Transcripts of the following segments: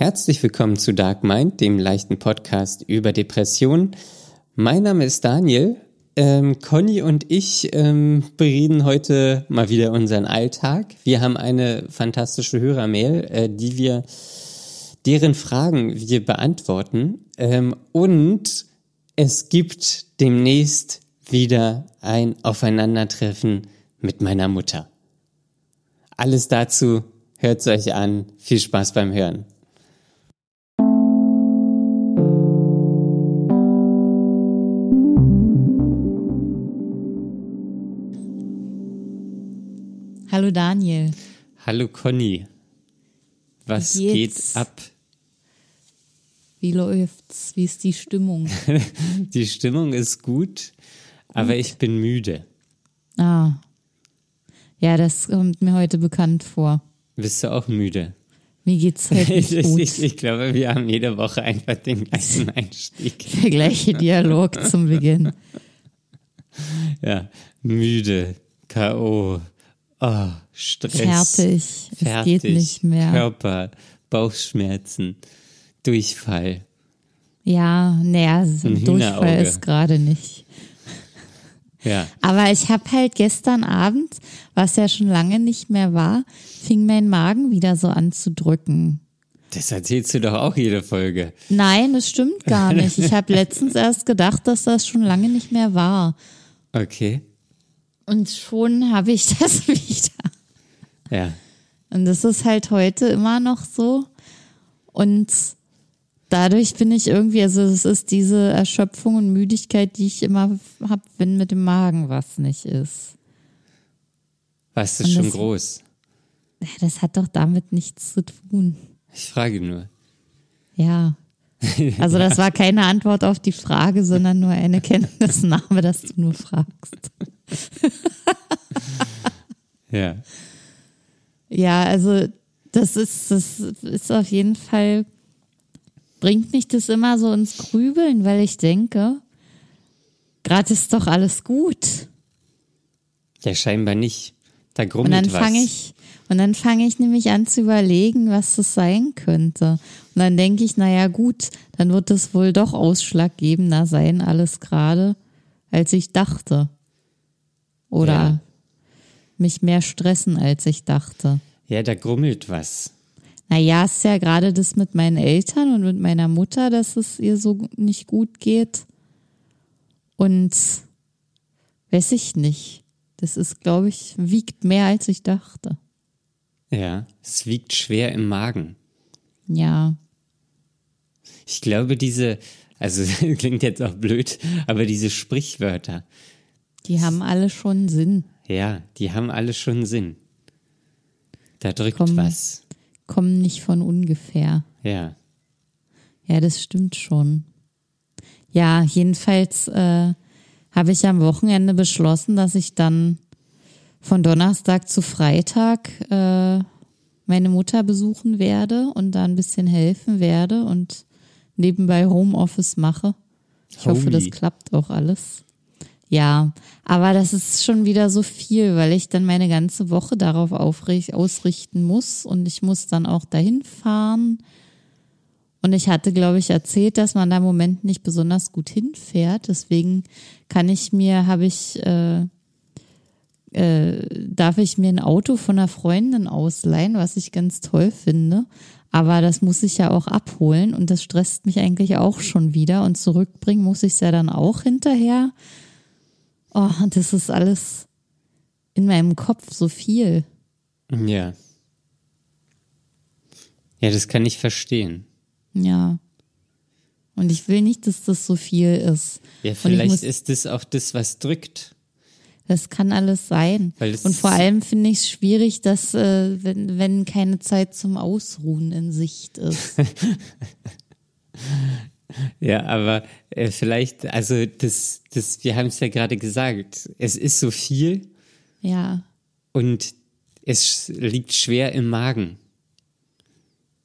Herzlich willkommen zu Dark Mind, dem leichten Podcast über Depressionen. Mein Name ist Daniel. Ähm, Conny und ich ähm, bereden heute mal wieder unseren Alltag. Wir haben eine fantastische Hörermail, äh, die wir, deren Fragen wir beantworten. Ähm, und es gibt demnächst wieder ein Aufeinandertreffen mit meiner Mutter. Alles dazu hört's euch an. Viel Spaß beim Hören. Hallo Daniel. Hallo Conny. Was geht geht's? ab? Wie läuft's? Wie ist die Stimmung? Die Stimmung ist gut, aber ich bin müde. Ah. Ja, das kommt mir heute bekannt vor. Bist du auch müde? Mir geht's halt Ich, nicht gut. ich, ich glaube, wir haben jede Woche einfach den gleichen Einstieg. Der gleiche Dialog zum Beginn. Ja, müde, K.O., oh, Stress. Fertig. Es Fertig. geht nicht mehr. Körper, Bauchschmerzen, Durchfall. Ja, naja, Durchfall ist gerade nicht. Ja, Aber ich habe halt gestern Abend, was ja schon lange nicht mehr war, fing mein Magen wieder so an zu drücken. das erzählst du doch auch jede Folge. Nein, das stimmt gar nicht. Ich habe letztens erst gedacht, dass das schon lange nicht mehr war. Okay, Und schon habe ich das wieder. ja. Und das ist halt heute immer noch so. Und dadurch bin ich irgendwie, also es ist diese Erschöpfung und Müdigkeit, die ich immer habe, wenn mit dem Magen was nicht ist. Was ist schon das- groß? Ja, Das hat doch damit nichts zu tun. Ich frage nur. Ja. Also das war keine Antwort auf die Frage, sondern nur eine Kenntnisnahme, dass du nur fragst. Ja. Ja, also das ist, das ist auf jeden Fall, bringt mich das immer so ins Grübeln, weil ich denke, gerade ist doch alles gut. Ja, scheinbar nicht. Da Und grummelt dann was. fange ich, und dann fange ich nämlich an zu überlegen, was das sein könnte. Und dann denke ich, naja gut, dann wird es wohl doch ausschlaggebender sein, alles gerade, als ich dachte. Oder Ja. mich mehr stressen, als ich dachte. Ja, da grummelt was. Naja, es ist ja gerade das mit meinen Eltern und mit meiner Mutter, dass es ihr so nicht gut geht. Und weiß ich nicht. Das ist, glaube ich, wiegt mehr, als ich dachte. Ja, es wiegt schwer im Magen. Ja. Ich glaube, diese, also klingt jetzt auch blöd, aber diese Sprichwörter, Die haben alle schon Sinn. ja, die haben alle schon Sinn. Da drückt Komm. was. Kommen nicht von ungefähr. Ja. Ja, das stimmt schon. Ja, jedenfalls äh, habe ich am Wochenende beschlossen, dass ich dann von Donnerstag zu Freitag äh, meine Mutter besuchen werde und da ein bisschen helfen werde und nebenbei Homeoffice mache. Ich hoffe, das klappt auch alles. Ja, aber das ist schon wieder so viel, weil ich dann meine ganze Woche darauf aufricht, ausrichten muss und ich muss dann auch dahin fahren. Und ich hatte, glaube ich, erzählt, dass man da im Moment nicht besonders gut hinfährt. Deswegen kann ich mir, habe ich, äh, äh, darf ich mir ein Auto von einer Freundin ausleihen, was ich ganz toll finde. Aber das muss ich ja auch abholen und das stresst mich eigentlich auch schon wieder. Und zurückbringen muss ich es ja dann auch hinterher. Oh, das ist alles in meinem Kopf so viel. Ja. Ja, das kann ich verstehen. Ja. Und ich will nicht, dass das so viel ist. Ja, vielleicht muss- ist das auch das, was drückt. Das kann alles sein. Und vor allem finde ich es schwierig, dass, äh, wenn, wenn keine Zeit zum Ausruhen in Sicht ist. Ja, aber äh, vielleicht, also das, das, wir haben es ja gerade gesagt, es ist so viel ja. und es liegt schwer im Magen.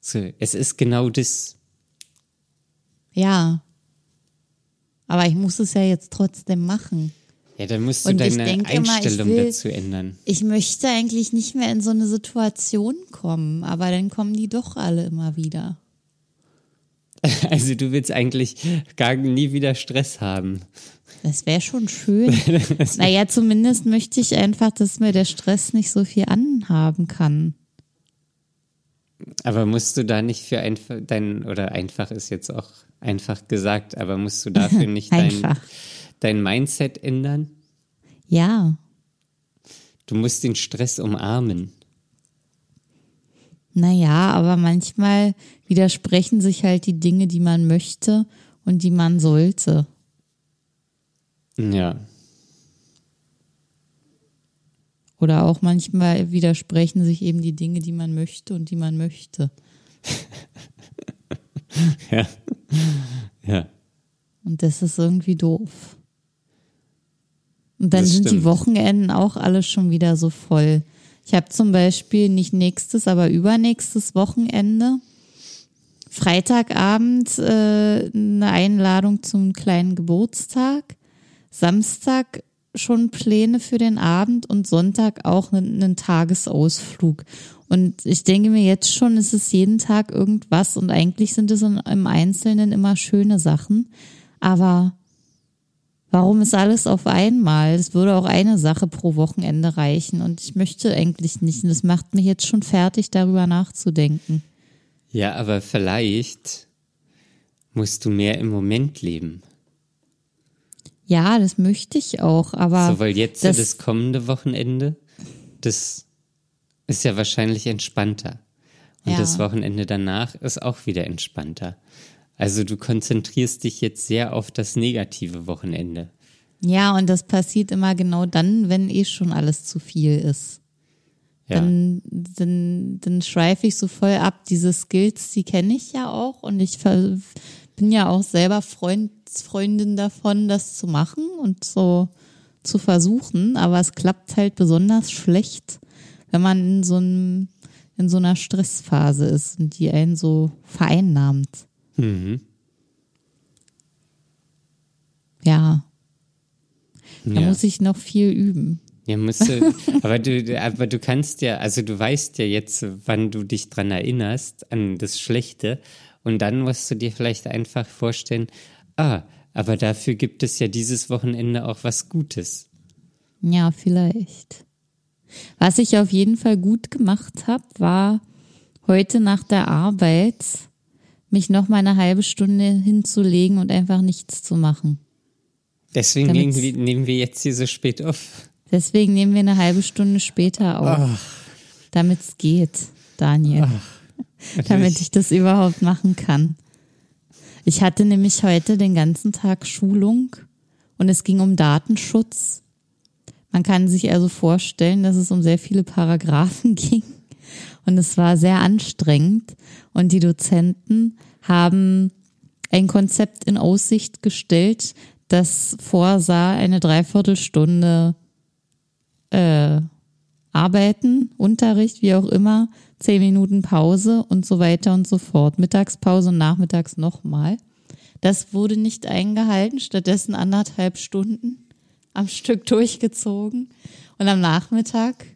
So, es ist genau das. Ja. Aber ich muss es ja jetzt trotzdem machen. Ja, dann musst du Und deine denke immer, Einstellung will- dazu ändern. Ich möchte eigentlich nicht mehr in so eine Situation kommen, aber dann kommen die doch alle immer wieder. Also du willst eigentlich gar nie wieder Stress haben. Das wäre schon schön. naja, zumindest möchte ich einfach, dass mir der Stress nicht so viel anhaben kann. Aber musst du da nicht für einfach dein, oder einfach ist jetzt auch einfach gesagt, aber musst du dafür nicht dein, dein Mindset ändern? Ja. Du musst den Stress umarmen. Naja, aber manchmal widersprechen sich halt die Dinge, die man möchte und die man sollte. Ja. Oder auch manchmal widersprechen sich eben die Dinge, die man möchte und die man möchte. ja. Ja. Und das ist irgendwie doof. Und dann Das sind stimmt. die Wochenenden auch alle schon wieder so voll. Ich habe zum Beispiel nicht nächstes, aber übernächstes Wochenende Freitagabend äh, eine Einladung zum kleinen Geburtstag, Samstag schon Pläne für den Abend und Sonntag auch einen, einen Tagesausflug. Und ich denke mir jetzt schon, es ist jeden Tag irgendwas und eigentlich sind es im Einzelnen immer schöne Sachen. Aber warum ist alles auf einmal? Es würde auch eine Sache pro Wochenende reichen und ich möchte eigentlich nicht. Und das macht mich jetzt schon fertig, darüber nachzudenken. Ja, aber vielleicht musst du mehr im Moment leben. Ja, das möchte ich auch, aber So, weil jetzt das, das- kommende Wochenende, das ist ja wahrscheinlich entspannter. Und Ja. das Wochenende danach ist auch wieder entspannter. Also du konzentrierst dich jetzt sehr auf das negative Wochenende. ja, und das passiert immer genau dann, wenn eh schon alles zu viel ist. Ja. Dann, dann, dann schweife ich so voll ab. Diese Skills, die kenne ich ja auch und ich bin ja auch selber Freund, Freundin davon, das zu machen und so zu versuchen, aber es klappt halt besonders schlecht, wenn man in so einem, in so einer Stressphase ist und die einen so vereinnahmt. Mhm. Ja, da Ja. muss ich noch viel üben. Ja, musst du, aber du, aber du kannst ja, also du weißt ja jetzt, wann du dich dran erinnerst, an das Schlechte. Und dann musst du dir vielleicht einfach vorstellen, ah, aber dafür gibt es ja dieses Wochenende auch was Gutes. Ja, vielleicht. Was ich auf jeden Fall gut gemacht habe, war heute nach der Arbeit mich noch mal eine halbe Stunde hinzulegen und einfach nichts zu machen. Deswegen Damit's- nehmen wir, nehmen wir jetzt hier so spät auf. Deswegen nehmen wir eine halbe Stunde später auf, damit es geht, Daniel. damit ich das überhaupt machen kann. Ich hatte nämlich heute den ganzen Tag Schulung und es ging um Datenschutz. Man kann sich also vorstellen, dass es um sehr viele Paragraphen ging und es war sehr anstrengend und die Dozenten haben ein Konzept in Aussicht gestellt, das vorsah, eine Dreiviertelstunde äh, Arbeiten, Unterricht, wie auch immer, zehn Minuten Pause und so weiter und so fort. Mittagspause und nachmittags nochmal. Das wurde nicht eingehalten, stattdessen anderthalb Stunden am Stück durchgezogen. Und am Nachmittag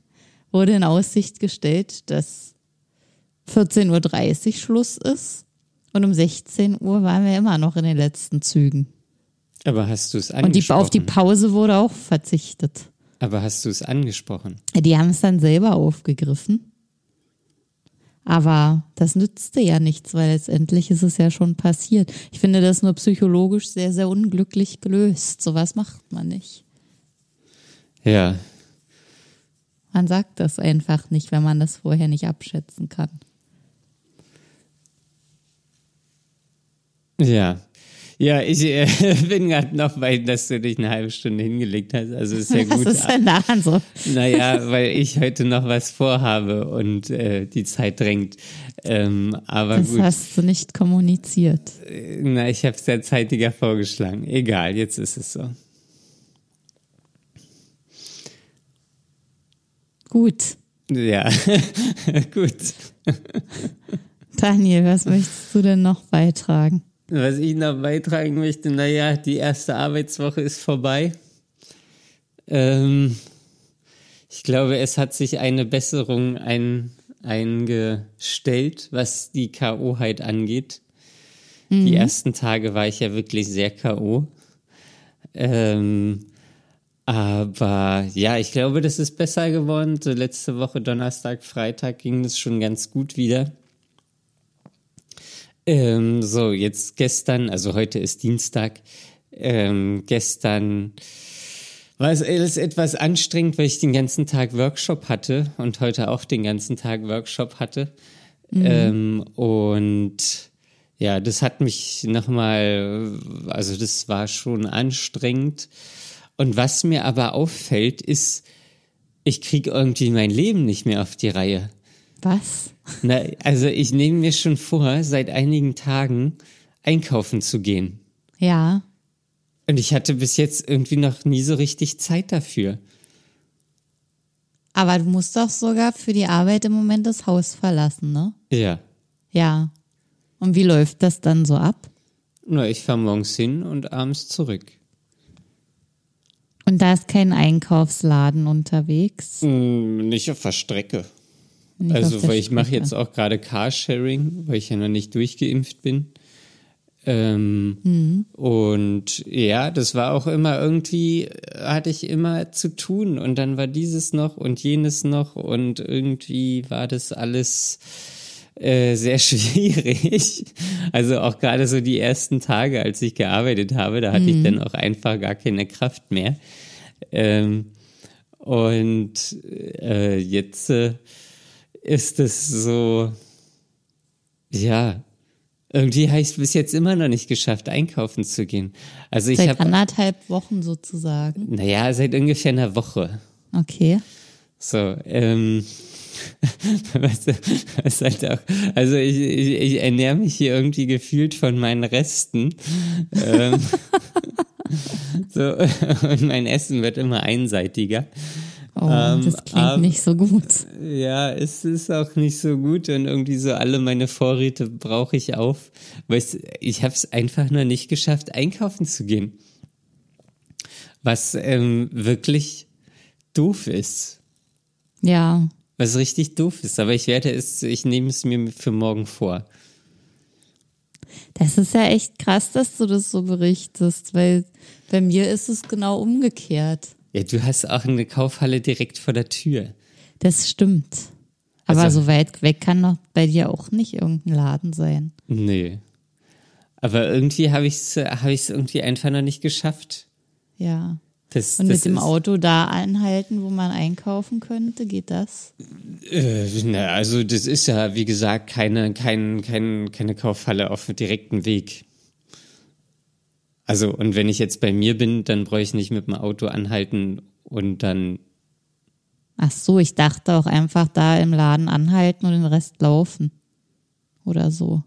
wurde in Aussicht gestellt, dass 14.30 Uhr Schluss ist. Und um 16 Uhr waren wir immer noch in den letzten Zügen. Aber hast du es Und die, auf die angesprochen? Pause wurde auch verzichtet. Aber hast du es angesprochen? Die haben es dann selber aufgegriffen. Aber das nützte ja nichts, weil letztendlich ist es ja schon passiert. Ich finde das nur psychologisch sehr, sehr unglücklich gelöst. Sowas macht man nicht. Ja. Man sagt das einfach nicht, wenn man das vorher nicht abschätzen kann. Ja. Ja, ich äh, bin gerade noch weit, dass du dich eine halbe Stunde hingelegt hast. Also ist ja Was gut. ist denn daran so? Naja, weil ich heute noch was vorhabe und äh, die Zeit drängt. Ähm, aber Das gut, hast du nicht kommuniziert. na, ich habe es ja zeitiger vorgeschlagen. Egal, jetzt ist es so. Gut. Ja, gut. Daniel, was möchtest du denn noch beitragen? Was ich noch beitragen möchte, naja, die erste Arbeitswoche ist vorbei. Ähm, ich glaube, es hat sich eine Besserung ein, eingestellt, was die K.O.heit angeht. Die ersten Tage war ich ja wirklich sehr K.O. Ähm, aber ja, ich glaube, das ist besser geworden. So letzte Woche, Donnerstag, Freitag ging es schon ganz gut wieder. Ähm, so, jetzt gestern, also heute ist Dienstag, ähm, gestern war es alles etwas anstrengend, weil ich den ganzen Tag Workshop hatte und heute auch den ganzen Tag Workshop hatte. Ähm, und ja, das hat mich nochmal, also das war schon anstrengend. Und was mir aber auffällt, ist, ich kriege irgendwie mein Leben nicht mehr auf die Reihe. Was? Na, also ich nehme mir schon vor, seit einigen Tagen einkaufen zu gehen. Ja. Und ich hatte bis jetzt irgendwie noch nie so richtig Zeit dafür. Aber du musst doch sogar für die Arbeit im Moment das Haus verlassen, ne? Ja. Ja. Und wie läuft das dann so ab? Na, ich fahre morgens hin und abends zurück. Und da ist kein Einkaufsladen unterwegs. Hm, nicht auf der Strecke. Nicht also, der weil ich mache jetzt auch gerade Carsharing, weil ich ja noch nicht durchgeimpft bin. Ähm, Mhm. Und ja, das war auch immer irgendwie, hatte ich immer zu tun und dann war dieses noch und jenes noch und irgendwie war das alles äh, sehr schwierig. Also auch gerade so die ersten Tage, als ich gearbeitet habe, da hatte Mhm. ich dann auch einfach gar keine Kraft mehr. Ähm, und äh, jetzt äh, ist es so, ja, irgendwie habe ich es bis jetzt immer noch nicht geschafft, einkaufen zu gehen. Also ich Seit habe, anderthalb Wochen sozusagen. naja, seit ungefähr einer Woche. Okay. So, ähm, weißt du, das ist halt auch, also ich, ich, ich ernähre mich hier irgendwie gefühlt von meinen Resten. ähm, so, und mein Essen wird immer einseitiger. Oh, Ähm, das klingt aber- nicht so gut. Ja, es ist auch nicht so gut und irgendwie so alle meine Vorräte brauche ich auf. Weißt, du, ich habe es einfach nur nicht geschafft, einkaufen zu gehen. Was ähm, wirklich doof ist. Ja. Was richtig doof ist. Aber ich werde es, ich nehme es mir für morgen vor. Das ist ja echt krass, dass du das so berichtest, weil bei mir ist es genau umgekehrt. Ja, du hast auch eine Kaufhalle direkt vor der Tür. Das stimmt. Aber Also- so weit weg kann doch bei dir auch nicht irgendein Laden sein. Nee. Aber irgendwie habe ich es hab ich's irgendwie einfach noch nicht geschafft. Ja. Das, Und das mit dem Auto da anhalten, wo man einkaufen könnte, geht das? Äh, na, also das ist ja, wie gesagt, keine, kein, kein, keine Kaufhalle auf dem direkten Weg. Also, und wenn ich jetzt bei mir bin, dann brauche ich nicht mit dem Auto anhalten und dann, Ach so, ich dachte auch einfach da im Laden anhalten und den Rest laufen. Oder so.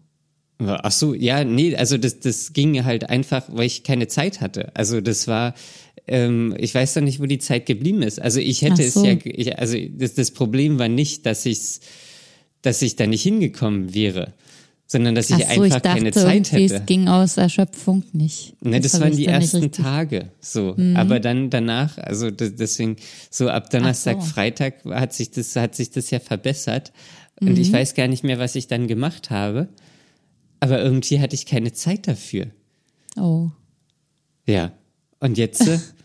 ach so, ja, nee, also das, das ging halt einfach, weil ich keine Zeit hatte. Also das war, ähm, ich weiß doch nicht, wo die Zeit geblieben ist. Also ich hätte so. es ja, ich, also das, das Problem war nicht, dass ich's, dass ich da nicht hingekommen wäre, sondern dass ich so, ich einfach dachte keine Zeit hätte. es ging aus Erschöpfung nicht. Ne, das, hab waren ich die ersten Mhm. Tage, so. Aber dann danach, also deswegen, so ab Donnerstag, so. Freitag hat sich das, hat sich das ja verbessert. Und Mhm. ich weiß gar nicht mehr, was ich dann gemacht habe. Aber irgendwie hatte ich keine Zeit dafür. Oh. Ja. Und jetzt,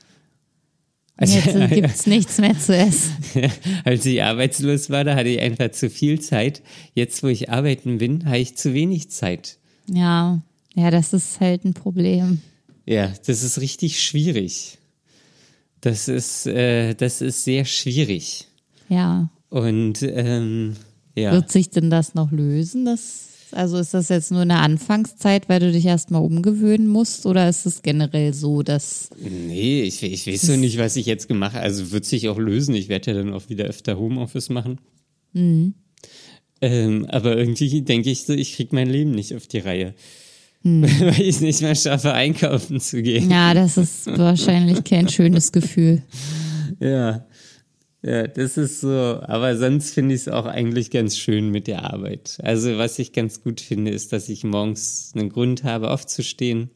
äh, als, Jetzt äh, gibt's nichts mehr zu essen. als ich arbeitslos war, da hatte ich einfach zu viel Zeit. Jetzt, wo ich arbeiten bin, habe ich zu wenig Zeit. Ja. Ja, das ist halt ein Problem. Ja, das ist richtig schwierig. Das ist, äh, das ist sehr schwierig. Ja. Und ähm, ja, Wird sich denn das noch lösen? Das, also ist das jetzt nur eine Anfangszeit, weil du dich erstmal umgewöhnen musst? Oder ist es generell so, dass. nee, ich, ich weiß so nicht, was ich jetzt gemacht habe. Also wird sich auch lösen. Ich werde ja dann auch wieder öfter Homeoffice machen. Ähm, aber irgendwie denke ich so, ich krieg mein Leben nicht auf die Reihe. Weil ich es nicht mehr schaffe, einkaufen zu gehen. Ja, das ist wahrscheinlich kein schönes Gefühl. Ja. Ja, das ist so. Aber sonst finde ich es auch eigentlich ganz schön mit der Arbeit. Also, was ich ganz gut finde, ist, dass ich morgens einen Grund habe, aufzustehen.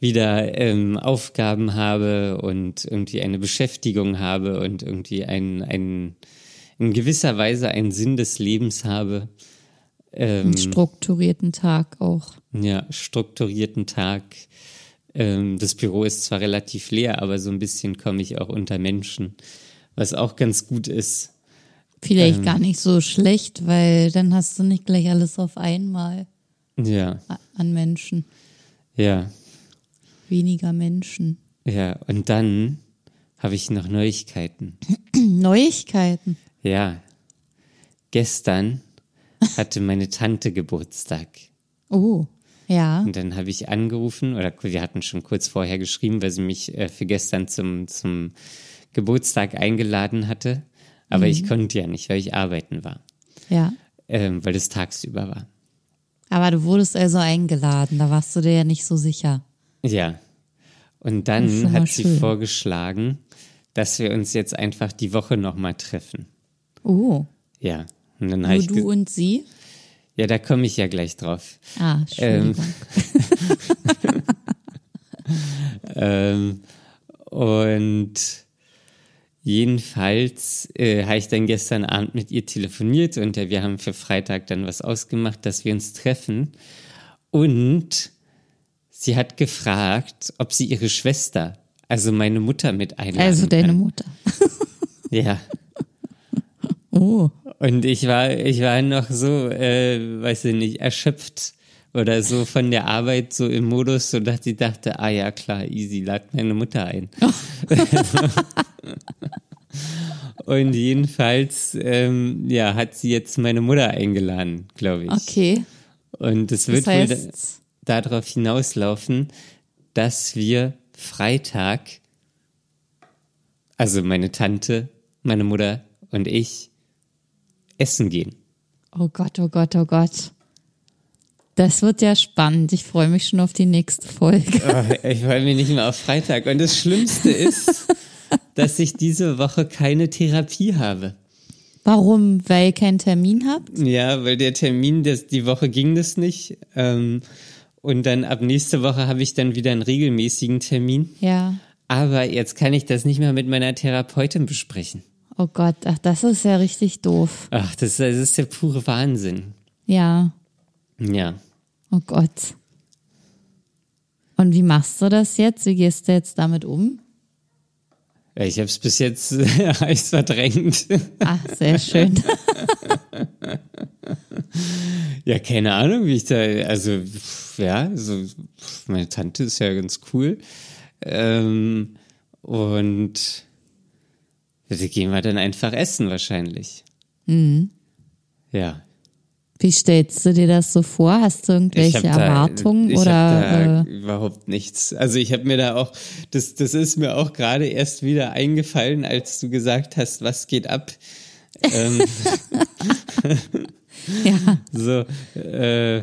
Wieder ähm, Aufgaben habe und irgendwie eine Beschäftigung habe und irgendwie ein, ein, in gewisser Weise einen Sinn des Lebens habe. Ähm, Einen strukturierten Tag auch. ja, strukturierten Tag. Ähm, das Büro ist zwar relativ leer, aber so ein bisschen komme ich auch unter Menschen, was auch ganz gut ist. Vielleicht Ähm. gar nicht so schlecht, weil dann hast du nicht gleich alles auf einmal Ja, an Menschen. ja, Weniger Menschen. ja. Und dann habe ich noch Neuigkeiten. Neuigkeiten. Ja, gestern hatte meine Tante Geburtstag. Oh, ja. Und dann habe ich angerufen, oder wir hatten schon kurz vorher geschrieben, weil sie mich äh, für gestern zum, zum Geburtstag eingeladen hatte. Aber ich konnte ja nicht, weil ich arbeiten war, Ja. ähm, weil es tagsüber war. Aber du wurdest also eingeladen, da warst du dir ja nicht so sicher. Ja. Und dann hat sie schön. vorgeschlagen, dass wir uns jetzt einfach die Woche nochmal treffen. Oh, Ja. Und dann nur du und sie? Ja, da komme ich ja gleich drauf. Ah, Entschuldigung. Ähm, und jedenfalls äh, habe ich dann gestern Abend mit ihr telefoniert und äh, wir haben für Freitag dann was ausgemacht, dass wir uns treffen. Und sie hat gefragt, ob sie ihre Schwester, also meine Mutter, mit einladen also deine kann. Mutter. Ja. Oh, Und ich war, ich war noch so, äh, weiß ich nicht, erschöpft oder so von der Arbeit so im Modus, so dass ich dachte, ah ja klar, easy, lad meine Mutter ein. Und jedenfalls, ähm, ja, hat sie jetzt meine Mutter eingeladen, glaube ich. okay. Und es Das wird wohl da- heißt, darauf hinauslaufen, dass wir Freitag, also meine Tante, meine Mutter und ich, essen gehen. oh Gott, oh Gott, oh Gott. Das wird ja spannend. Ich freue mich schon auf die nächste Folge. Oh, ich freue mich nicht mehr auf Freitag. Und das Schlimmste ist, dass ich diese Woche keine Therapie habe. Warum? Weil ihr keinen Termin habt? Ja, weil der Termin, das, die Woche ging das nicht. Ähm, und dann ab nächste Woche habe ich dann wieder einen regelmäßigen Termin. Ja. Aber jetzt kann ich das nicht mehr mit meiner Therapeutin besprechen. Oh Gott, ach, das ist ja richtig doof. Ach, das, das ist der pure Wahnsinn. Ja. Ja. Oh Gott. Und wie machst du das jetzt? Wie gehst du jetzt damit um? Ich habe es bis jetzt heiß verdrängt. Ach, sehr schön. Ja, keine Ahnung, wie ich da, also, ja, so, pf, meine Tante ist ja ganz cool. Ähm, und da gehen wir dann einfach essen wahrscheinlich. Ja. Wie stellst du dir das so vor? Hast du irgendwelche hab da- Erwartungen ich oder da äh, überhaupt nichts. Also ich habe mir da auch, das, das ist mir auch gerade erst wieder eingefallen, als du gesagt hast, was geht ab. ähm, ja, so, äh,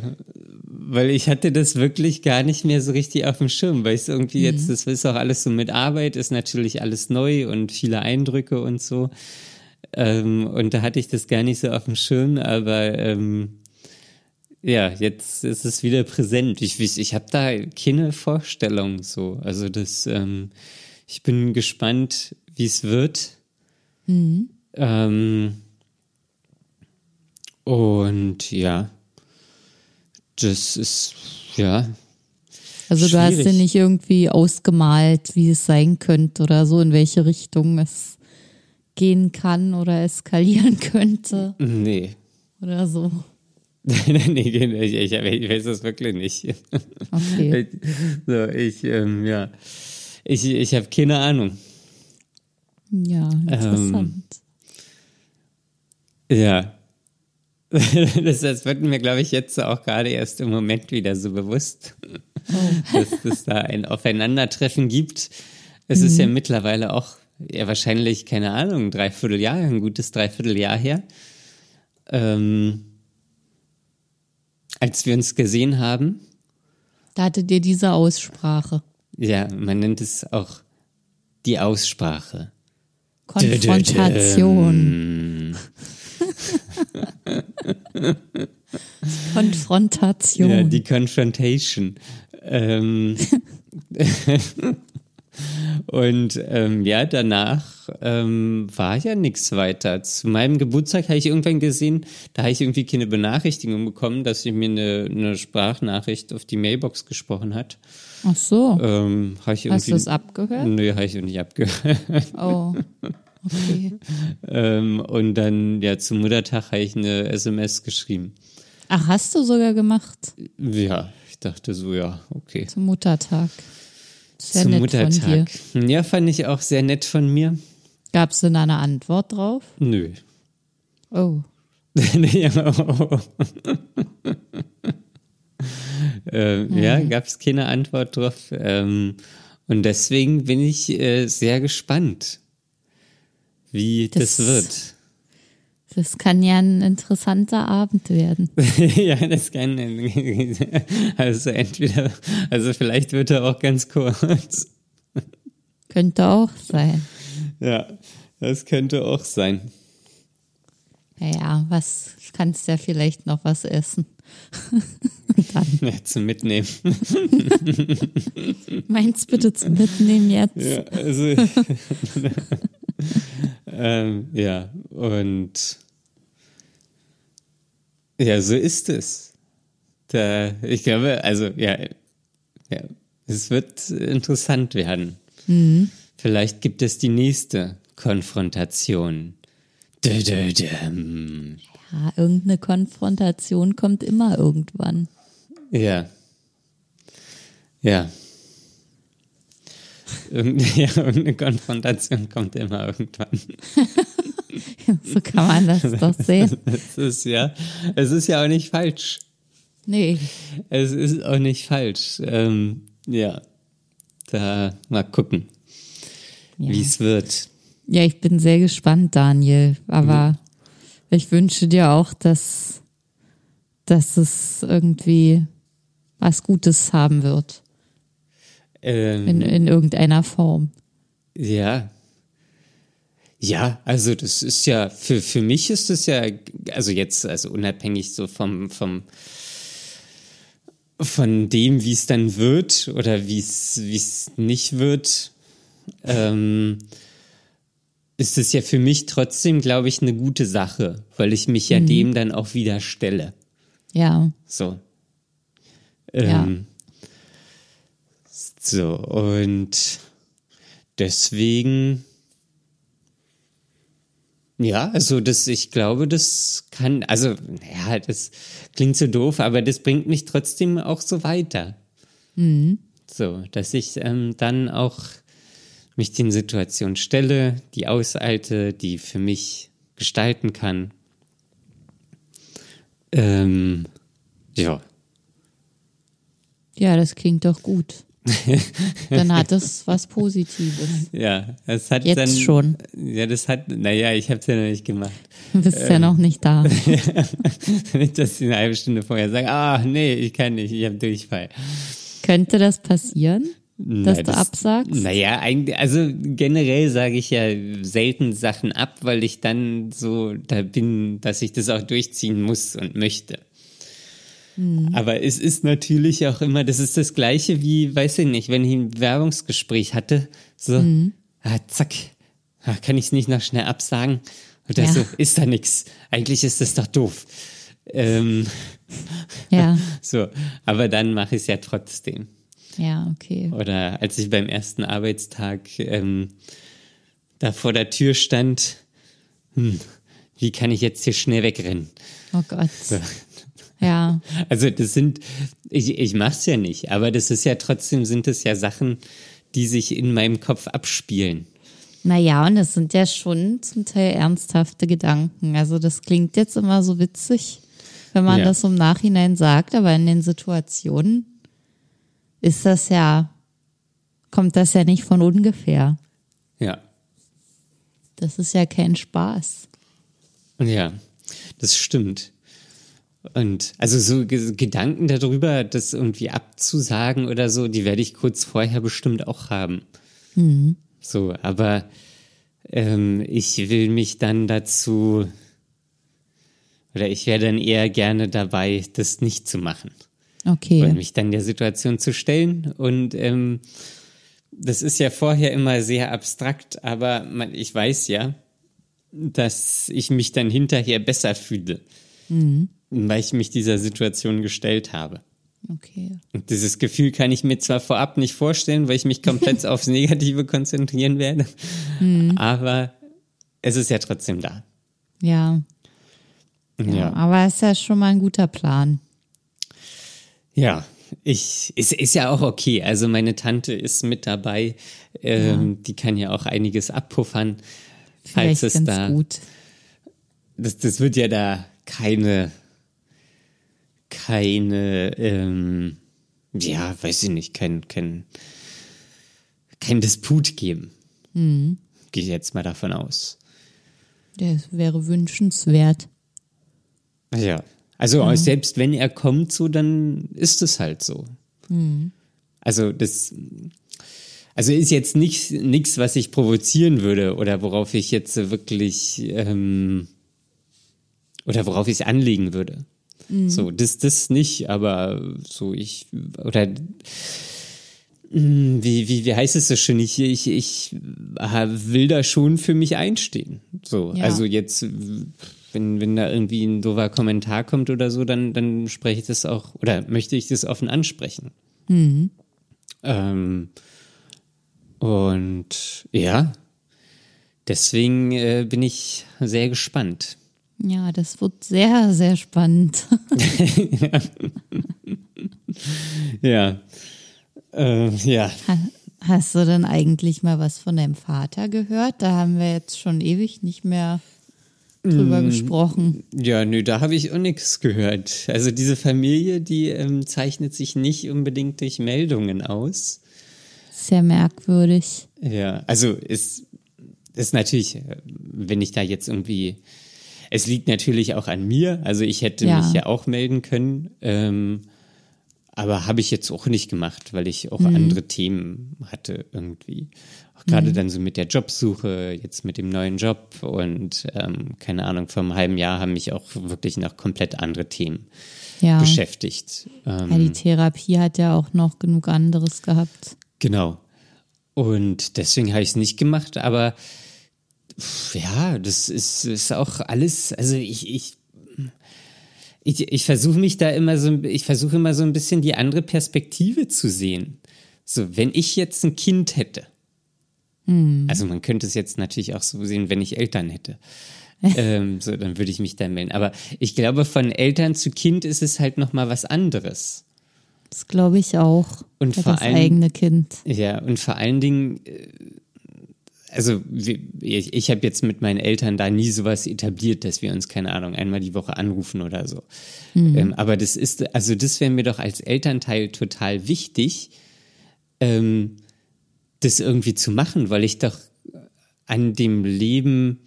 weil ich hatte das wirklich gar nicht mehr so richtig auf dem Schirm, weil es irgendwie jetzt, das ist auch alles so mit Arbeit, ist natürlich alles neu und viele Eindrücke und so. Ähm, und da hatte ich das gar nicht so auf dem Schirm, aber ähm, ja, jetzt ist es wieder präsent. Ich, ich, ich habe da keine Vorstellung so. Also das, ähm, ich bin gespannt, wie es wird. Ähm, und ja, das ist, ja, also du hast dir schwierig. nicht irgendwie ausgemalt, wie es sein könnte oder so, in welche Richtung es gehen kann oder eskalieren könnte nee. oder so. nee, ich, ich, ich weiß das wirklich nicht. Okay. so, ich, ähm, ja, ich, ich habe keine Ahnung. Ja, interessant. Ja. Das, das wird mir, glaube ich, jetzt auch gerade erst im Moment wieder so bewusst, dass es da ein Aufeinandertreffen gibt. Es ist ja mittlerweile auch, ja wahrscheinlich, keine Ahnung, ein Dreivierteljahr, ein gutes Dreivierteljahr her, ähm, als wir uns gesehen haben. Da hattet ihr diese Aussprache. Ja, man nennt es auch die Aussprache. Konfrontation. Konfrontation. Ja, die Confrontation. Ähm, Und ähm, ja, danach ähm, war ja nichts weiter. Zu meinem Geburtstag habe ich irgendwann gesehen, da habe ich irgendwie keine Benachrichtigung bekommen, dass sie mir eine, eine Sprachnachricht auf die Mailbox gesprochen hat. Ach so. Ähm, Hast du es abgehört? Nö, habe ich auch nicht abgehört. Oh. Okay. ähm, und dann, ja, zum Muttertag habe ich eine SMS geschrieben. Ach, hast du sogar gemacht Ja, ich dachte so, ja, okay. zum Muttertag. Sehr zum nett von dir. Muttertag. Ja, fand ich auch sehr nett von mir. Gab es denn eine Antwort drauf? Nö. Oh. Ja, ähm, Ja, gab es keine Antwort drauf. Ähm, und deswegen bin ich äh, sehr gespannt, wie das, Das- wird. Das kann ja ein interessanter Abend werden. ja, das kann. Also entweder, also vielleicht wird er auch ganz kurz. Könnte auch sein. Ja, das könnte auch sein. Naja, was kannst ja vielleicht noch was essen. Dann Ja, zum Mitnehmen. meins bitte zum Mitnehmen jetzt. Ja, also. ähm, ja, und. Ja, so ist es. Da, ich glaube, also, ja, ja, es wird interessant werden. Vielleicht gibt es die nächste Konfrontation. Dö, dö, düm. Ja, irgendeine Konfrontation kommt immer irgendwann. Ja. Ja. Irgende, ja, irgendeine Konfrontation kommt immer irgendwann. So kann man das doch sehen. Es ist ja, es ist ja auch nicht falsch. Nee. Es ist auch nicht falsch. Ähm, ja, da mal gucken, Ja. wie es wird. ja, ich bin sehr gespannt, Daniel. Aber ich wünsche dir auch, dass, dass es irgendwie was Gutes haben wird. Ähm, In, in irgendeiner Form. Ja. Ja, also das ist ja, für, für mich ist das ja, also jetzt, also unabhängig so vom, vom, von dem, wie es dann wird oder wie es, wie es nicht wird, ähm, ist es ja für mich trotzdem, glaube ich, eine gute Sache, weil ich mich ja dem dann auch wieder stelle. Ja. So. Ja. Ähm, So, und deswegen, ja, also das, ich glaube, das kann, also, ja, das klingt so doof, aber das bringt mich trotzdem auch so weiter. So, dass ich ähm, dann auch mich den Situationen stelle, die ausalte, die für mich gestalten kann. Ähm, ja. Ja, das klingt doch gut. Dann hat es was Positives. Ja, es hat Jetzt dann schon. Ja, das hat, naja, ich habe es ja noch nicht gemacht. Du bist Ähm. ja noch nicht da. nicht, dass sie eine halbe Stunde vorher sagen, ah, nee, ich kann nicht, ich habe Durchfall. Könnte das passieren, dass Na, du absagst? Naja, eigentlich, also generell sage ich ja selten Sachen ab, weil ich dann so da bin, dass ich das auch durchziehen muss und möchte. Hm. Aber es ist natürlich auch immer, das ist das Gleiche wie, weiß ich nicht, wenn ich ein Bewerbungsgespräch hatte, so, Hm. ah, zack, ah, kann ich es nicht noch schnell absagen? Oder Ja. so, ist da nix. Eigentlich ist das doch doof. Ähm, Ja, so, aber dann mache ich es ja trotzdem. ja, okay. Oder als ich beim ersten Arbeitstag ähm, da vor der Tür stand, hm, wie kann ich jetzt hier schnell wegrennen? Oh Gott. Ja, Also das sind, ich, ich mach's ja nicht, aber das ist ja trotzdem, sind es ja Sachen, die sich in meinem Kopf abspielen. naja, und es sind ja schon zum Teil ernsthafte Gedanken. Also das klingt jetzt immer so witzig, wenn man Ja. das im Nachhinein sagt, aber in den Situationen ist das ja, kommt das ja nicht von ungefähr. Ja. Das ist ja kein Spaß. Ja, das stimmt. Und also so Ge- Gedanken darüber, das irgendwie abzusagen oder so, die werde ich kurz vorher bestimmt auch haben. So, aber ähm, ich will mich dann dazu oder ich wäre dann eher gerne dabei, das nicht zu machen. Okay. und mich dann der Situation zu stellen und ähm, das ist ja vorher immer sehr abstrakt, aber man, ich weiß ja, dass ich mich dann hinterher besser fühle, mhm. Weil ich mich dieser Situation gestellt habe. Okay. Und dieses Gefühl kann ich mir zwar vorab nicht vorstellen, weil ich mich komplett aufs Negative konzentrieren werde, mhm. aber es ist ja trotzdem da. Ja. ja. Ja, aber es ist ja schon mal ein guter Plan. Ja, ich, ist, ist ja auch okay. Also meine Tante ist mit dabei. Ähm, ja. Die kann ja auch einiges abpuffern, falls Vielleicht es da. Gut. Das, das wird ja da keine, keine, ähm, ja, weiß ich nicht, kein, kein, kein Disput geben. Mhm. Gehe ich jetzt mal davon aus. Das wäre wünschenswert. Ja, also mhm. selbst wenn er kommt, so dann ist es halt so. Mhm. Also das, also ist jetzt nicht nichts, was ich provozieren würde oder worauf ich jetzt wirklich ähm, oder worauf ich es anlegen würde. Mhm. So, das, das nicht, aber so ich oder hm, wie, wie, wie heißt es so schön? Ich, ich, ich will da schon für mich einstehen. So, ja. also jetzt wenn, wenn da irgendwie ein doofer Kommentar kommt oder so, dann, dann spreche ich das auch oder möchte ich das offen ansprechen. Mhm. Ähm, und ja, deswegen äh, bin ich sehr gespannt. Ja, das wird sehr, sehr spannend. ja. Äh, ja. Hast du denn eigentlich mal was von deinem Vater gehört? Da haben wir jetzt schon ewig nicht mehr drüber mm, gesprochen. Ja, nö, da habe ich auch nichts gehört. Also diese Familie, die ähm, zeichnet sich nicht unbedingt durch Meldungen aus. Sehr merkwürdig. Ja, also ist, ist natürlich, äh, wenn ich da jetzt irgendwie, es liegt natürlich auch an mir. Also ich hätte ja. mich ja auch melden können. Ähm, aber habe ich jetzt auch nicht gemacht, weil ich auch mhm. andere Themen hatte irgendwie. Auch gerade mhm. dann so mit der Jobsuche, jetzt mit dem neuen Job und ähm, keine Ahnung, vor einem halben Jahr haben mich auch wirklich noch komplett andere Themen ja. beschäftigt. Ähm, ja, die Therapie hat ja auch noch genug anderes gehabt. Genau. Und deswegen habe ich es nicht gemacht, aber ja, das ist, ist auch alles, also ich, ich ich, ich versuche mich da immer so, ich versuche immer so ein bisschen die andere Perspektive zu sehen. So, wenn ich jetzt ein Kind hätte, hm. also man könnte es jetzt natürlich auch so sehen, wenn ich Eltern hätte. ähm, so, dann würde ich mich da melden. Aber ich glaube, von Eltern zu Kind ist es halt nochmal was anderes. Das glaube ich auch. Und vor das eigene Kind. Ja, und vor allen Dingen äh, also ich, ich habe jetzt mit meinen Eltern da nie sowas etabliert, dass wir uns, keine Ahnung, einmal die Woche anrufen oder so. Mhm. Ähm, aber das ist, also das wäre mir doch als Elternteil total wichtig, ähm, das irgendwie zu machen, weil ich doch an dem Leben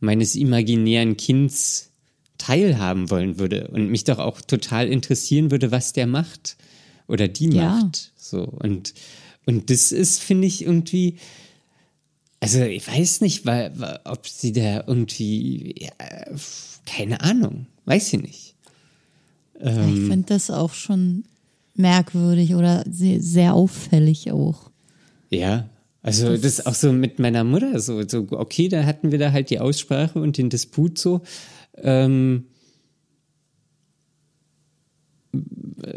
meines imaginären Kinds teilhaben wollen würde und mich doch auch total interessieren würde, was der macht oder die ja. macht. So und und das ist, finde ich, irgendwie also ich weiß nicht, weil, ob sie da irgendwie, ja, keine Ahnung, weiß ich nicht. Ähm, ich finde das auch schon merkwürdig oder sehr, sehr auffällig auch. Ja, also das, das ist auch so mit meiner Mutter so, so, okay, da hatten wir da halt die Aussprache und den Disput so. Ähm,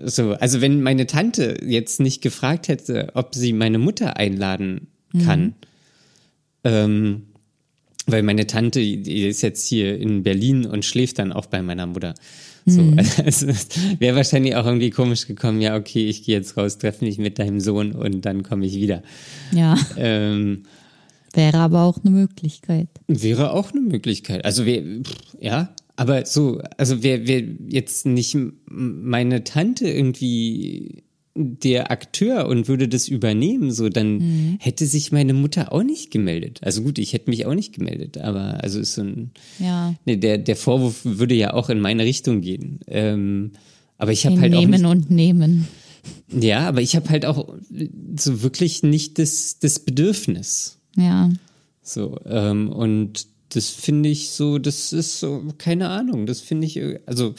so, also wenn meine Tante jetzt nicht gefragt hätte, ob sie meine Mutter einladen kann, mhm ähm, weil meine Tante, die ist jetzt hier in Berlin und schläft dann auch bei meiner Mutter. So, mhm. also wäre wahrscheinlich auch irgendwie komisch gekommen, ja, okay, ich gehe jetzt raus, treffe mich mit deinem Sohn und dann komme ich wieder. Ja. Ähm, wäre aber auch eine Möglichkeit. Wäre auch eine Möglichkeit. Also wer, ja, aber so, also wer, wer jetzt nicht meine Tante irgendwie der Akteur und würde das übernehmen, so dann mhm. hätte sich meine Mutter auch nicht gemeldet. Also gut, ich hätte mich auch nicht gemeldet, aber also ist so ein ja. nee, der der Vorwurf würde ja auch in meine Richtung gehen. Ähm, aber ich habe halt nehmen auch nehmen und nehmen. Ja, aber ich habe halt auch so wirklich nicht das das Bedürfnis. Ja. So ähm, und das finde ich so, das ist so, keine Ahnung, das finde ich, also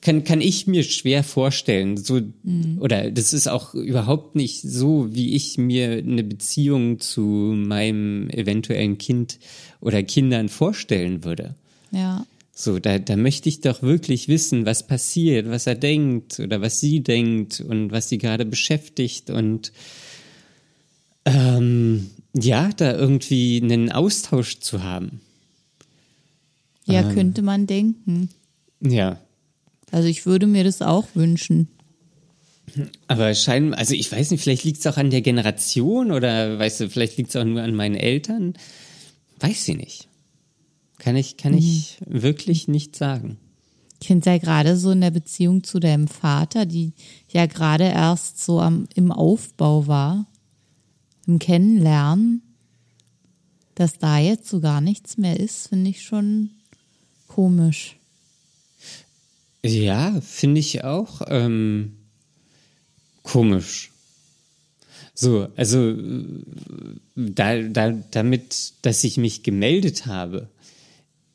kann, kann ich mir schwer vorstellen. So, mhm. oder das ist auch überhaupt nicht so, wie ich mir eine Beziehung zu meinem eventuellen Kind oder Kindern vorstellen würde. Ja. So, da, da möchte ich doch wirklich wissen, was passiert, was er denkt oder was sie denkt und was sie gerade beschäftigt und ähm, ja, da irgendwie einen Austausch zu haben. Ja, ähm, könnte man denken. Ja. Also ich würde mir das auch wünschen. Aber scheinbar, also ich weiß nicht, vielleicht liegt es auch an der Generation oder weißt du, vielleicht liegt es auch nur an meinen Eltern. Weiß sie nicht. Kann ich, kann mhm. ich wirklich nicht sagen. Ich finde es ja gerade so in der Beziehung zu deinem Vater, die ja gerade erst so am, im Aufbau war, im Kennenlernen, dass da jetzt so gar nichts mehr ist, finde ich schon komisch. Ja, finde ich auch ähm, komisch. So, also da, da, damit, dass ich mich gemeldet habe,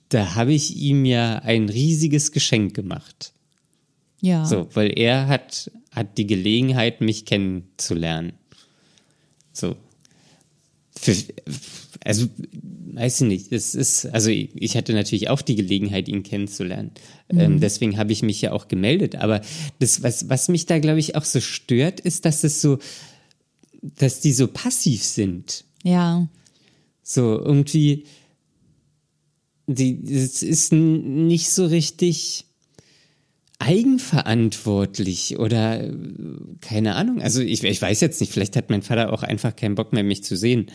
da habe ich ihm ja ein riesiges Geschenk gemacht. Ja. So, weil er hat, hat die Gelegenheit, mich kennenzulernen. So. Für, also weiß ich nicht, es ist, also ich hatte natürlich auch die Gelegenheit, ihn kennenzulernen. Mhm. Ähm, deswegen habe ich mich ja auch gemeldet. Aber das, was, was mich da, glaube ich, auch so stört, ist, dass es so, dass die so passiv sind. Ja. So, irgendwie, die, es ist nicht so richtig eigenverantwortlich oder keine Ahnung. Also ich, ich weiß jetzt nicht, vielleicht hat mein Vater auch einfach keinen Bock mehr, mich zu sehen.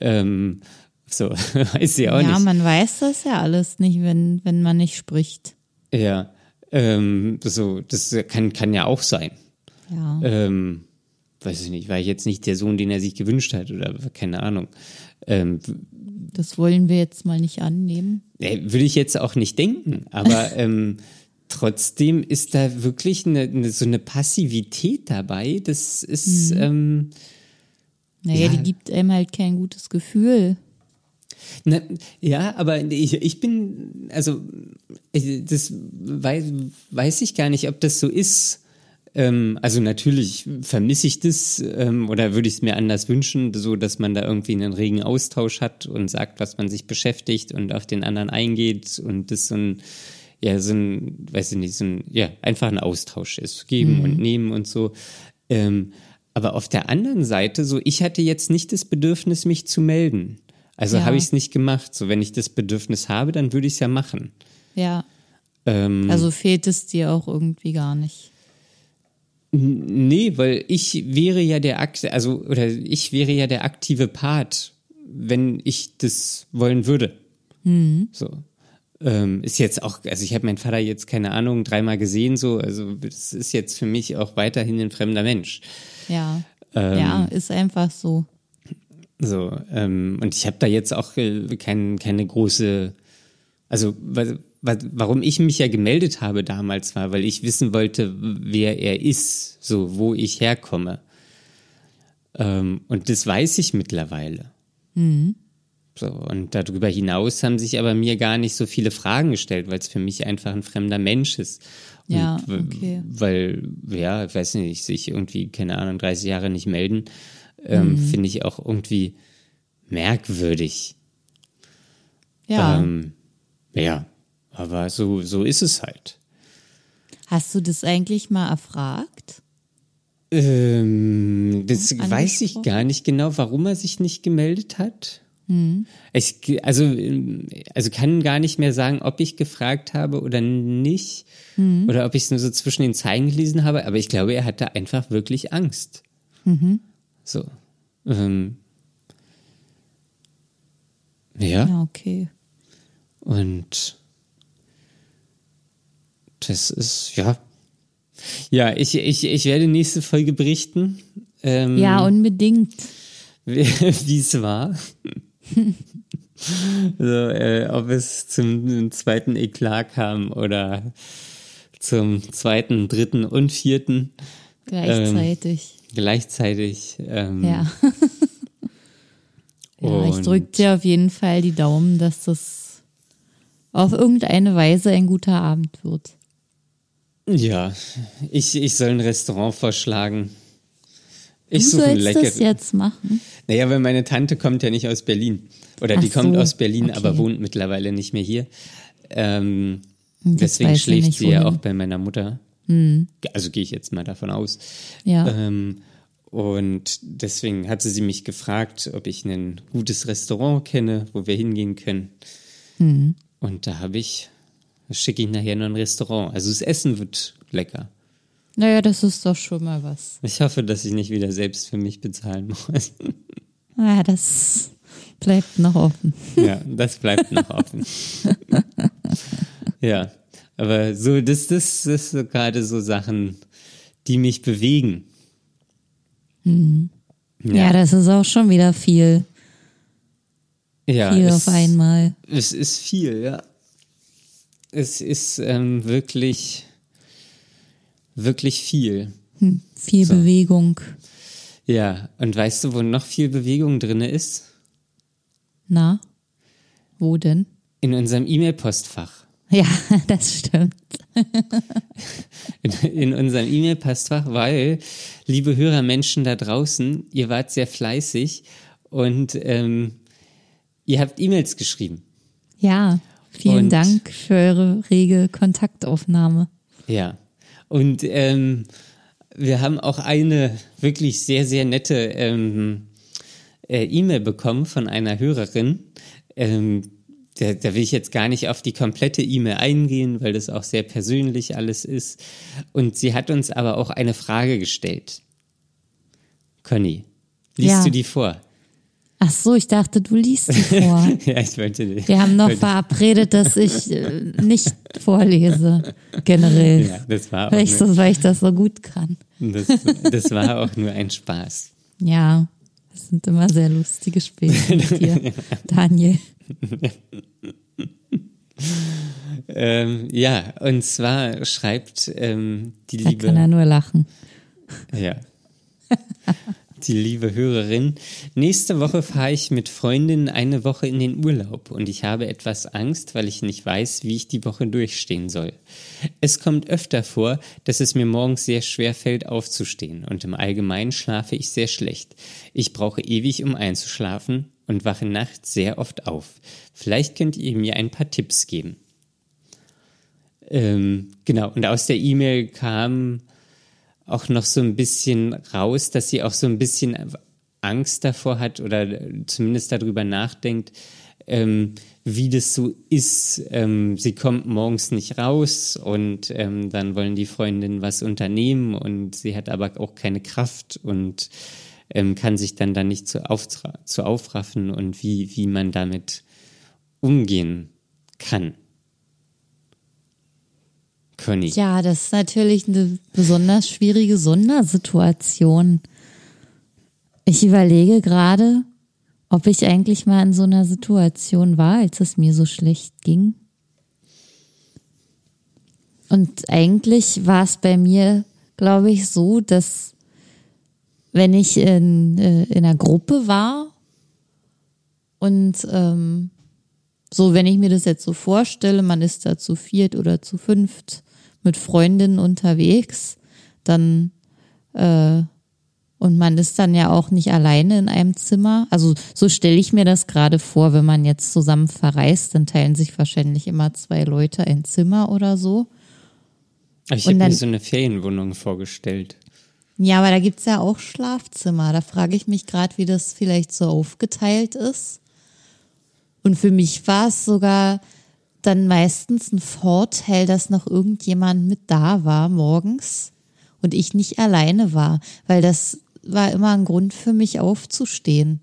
Ähm, so, weiß ich auch ja, nicht. Ja, man weiß das ja alles nicht, wenn, wenn man nicht spricht. Ja, ähm, so, das kann, kann ja auch sein. Ja. Ähm, weiß ich nicht, war ich jetzt nicht der Sohn, den er sich gewünscht hat oder keine Ahnung. Ähm, das wollen wir jetzt mal nicht annehmen. Äh, würde ich jetzt auch nicht denken, aber ähm, trotzdem ist da wirklich eine, eine, so eine Passivität dabei. Das ist. Mhm. Ähm, naja, ja. die gibt einem halt kein gutes Gefühl. Na, ja, aber ich, ich bin, also das weiß, weiß ich gar nicht, ob das so ist. Ähm, also natürlich vermisse ich das ähm, oder würde ich es mir anders wünschen, so dass man da irgendwie einen regen Austausch hat und sagt, was man sich beschäftigt und auf den anderen eingeht und das so ein ja so ein, weiß ich nicht, so ein ja einfach ein Austausch ist, geben mhm. und nehmen und so. Ähm, aber auf der anderen Seite, so ich hatte jetzt nicht das Bedürfnis, mich zu melden. Also ja. habe ich es nicht gemacht. So, wenn ich das Bedürfnis habe, dann würde ich es ja machen. Ja. Ähm, also fehlt es dir auch irgendwie gar nicht. Nee, weil ich wäre ja der Akt, also oder ich wäre ja der aktive Part, wenn ich das wollen würde. Mhm. So. Ähm, ist jetzt auch, also ich habe meinen Vater jetzt, keine Ahnung, dreimal gesehen, so, also es ist jetzt für mich auch weiterhin ein fremder Mensch. Ja. Ähm, ja, ist einfach so. So, ähm, und ich habe da jetzt auch äh, kein, keine große, also weil, weil, warum ich mich ja gemeldet habe damals war, weil ich wissen wollte, wer er ist, so wo ich herkomme. Ähm, und das weiß ich mittlerweile. Mhm. So, und darüber hinaus haben sich aber mir gar nicht so viele Fragen gestellt, weil es für mich einfach ein fremder Mensch ist. Und ja, okay. Weil, ja, ich weiß nicht, sich irgendwie, keine Ahnung, 30 Jahre nicht melden ähm, mhm. finde ich auch irgendwie merkwürdig. Ja. Ähm, ja, aber so, so ist es halt. Hast du das eigentlich mal erfragt? Ähm, das weiß ich gar nicht genau, warum er sich nicht gemeldet hat. Mhm. Ich, also, also kann gar nicht mehr sagen, ob ich gefragt habe oder nicht. Mhm. Oder ob ich es nur so zwischen den Zeilen gelesen habe. Aber ich glaube, er hatte einfach wirklich Angst. Mhm. So. Ähm, ja. Ja, okay. Und das ist, ja. Ja, ich, ich, ich werde nächste Folge berichten. Ähm, ja, unbedingt. Wie es war. also, äh, ob es zum zweiten Eklat kam oder zum zweiten, dritten und vierten. Gleichzeitig. Ähm, gleichzeitig. Ähm, ja. ja, ich drücke dir auf jeden Fall die Daumen, dass das auf irgendeine Weise ein guter Abend wird. Ja, ich, ich soll ein Restaurant vorschlagen. Ich du sollst das leckeres. jetzt machen. Naja, weil meine Tante kommt ja nicht aus Berlin. Oder Ach die kommt so, aus Berlin, okay. aber wohnt mittlerweile nicht mehr hier. Ähm, deswegen sie schläft sie ja wohin. auch bei meiner Mutter. Also gehe ich jetzt mal davon aus. Ja. Ähm, und deswegen hatte sie mich gefragt, ob ich ein gutes Restaurant kenne, wo wir hingehen können. Mhm. Und da habe ich, schicke ich nachher noch ein Restaurant. Also das Essen wird lecker. Naja, das ist doch schon mal was. Ich hoffe, dass ich nicht wieder selbst für mich bezahlen muss. Ah, das bleibt noch offen. ja, das bleibt noch offen. ja, aber so, das, das, das ist so gerade so Sachen, die mich bewegen. Ja. das ist auch schon wieder viel. Ja, Viel es, auf einmal. Es ist viel, ja. Es ist ähm, wirklich, wirklich viel. Viel So. Bewegung. Ja, und weißt du, wo noch viel Bewegung drin ist? Na? Wo denn? In unserem E-Mail-Postfach. Ja, das stimmt. In, in unserem E-Mail-Postfach, weil, liebe Hörermenschen da draußen, ihr wart sehr fleißig und ähm, ihr habt E-Mails geschrieben. Ja, vielen Und- Dank für eure rege Kontaktaufnahme. Ja. Und ähm, wir haben auch eine wirklich sehr, sehr nette ähm, äh, E-Mail bekommen von einer Hörerin. Ähm, da, da will ich jetzt gar nicht auf die komplette E-Mail eingehen, weil das auch sehr persönlich alles ist. Und sie hat uns aber auch eine Frage gestellt. Conny, liest Ja. du die vor? Ach so, ich dachte, du liest sie vor. ja, ich wollte. Wir haben noch verabredet, dass ich äh, nicht vorlese, generell. Ja, das war, auch weil, ich nur, so, weil ich das so gut kann. das, das war auch nur ein Spaß. Ja, das sind immer sehr lustige Späße mit dir, Daniel. Ähm, ja, und zwar schreibt ähm, die Da liebe, kann er nur lachen. ja, die liebe Hörerin. Nächste Woche fahre ich mit Freundinnen eine Woche in den Urlaub und ich habe etwas Angst, weil ich nicht weiß, wie ich die Woche durchstehen soll. Es kommt öfter vor, dass es mir morgens sehr schwer fällt, aufzustehen und im Allgemeinen schlafe ich sehr schlecht. Ich brauche ewig, um einzuschlafen und wache nachts sehr oft auf. Vielleicht könnt ihr mir ein paar Tipps geben. Ähm, genau, und aus der E-Mail kam auch noch so ein bisschen raus, dass sie auch so ein bisschen Angst davor hat oder zumindest darüber nachdenkt, ähm, wie das so ist. Ähm, sie kommt morgens nicht raus und ähm, dann wollen die Freundinnen was unternehmen und sie hat aber auch keine Kraft und ähm, kann sich dann da nicht zu, auftra- zu aufraffen und wie, wie man damit umgehen kann. Conny. Ja, das ist natürlich eine besonders schwierige Sondersituation. Ich überlege gerade, ob ich eigentlich mal in so einer Situation war, als es mir so schlecht ging. Und eigentlich war es bei mir, glaube ich, so, dass wenn ich in, äh, in einer Gruppe war und ähm, so, wenn ich mir das jetzt so vorstelle, man ist da zu viert oder zu fünft mit Freundinnen unterwegs, dann äh, und man ist dann ja auch nicht alleine in einem Zimmer. Also so stelle ich mir das gerade vor, wenn man jetzt zusammen verreist, dann teilen sich wahrscheinlich immer zwei Leute ein Zimmer oder so. Ich Und habe mir so eine Ferienwohnung vorgestellt. Ja, aber da gibt's ja auch Schlafzimmer. Da frage ich mich gerade, wie das vielleicht so aufgeteilt ist. Und für mich war es sogar dann meistens ein Vorteil, dass noch irgendjemand mit da war morgens und ich nicht alleine war, weil das war immer ein Grund für mich aufzustehen.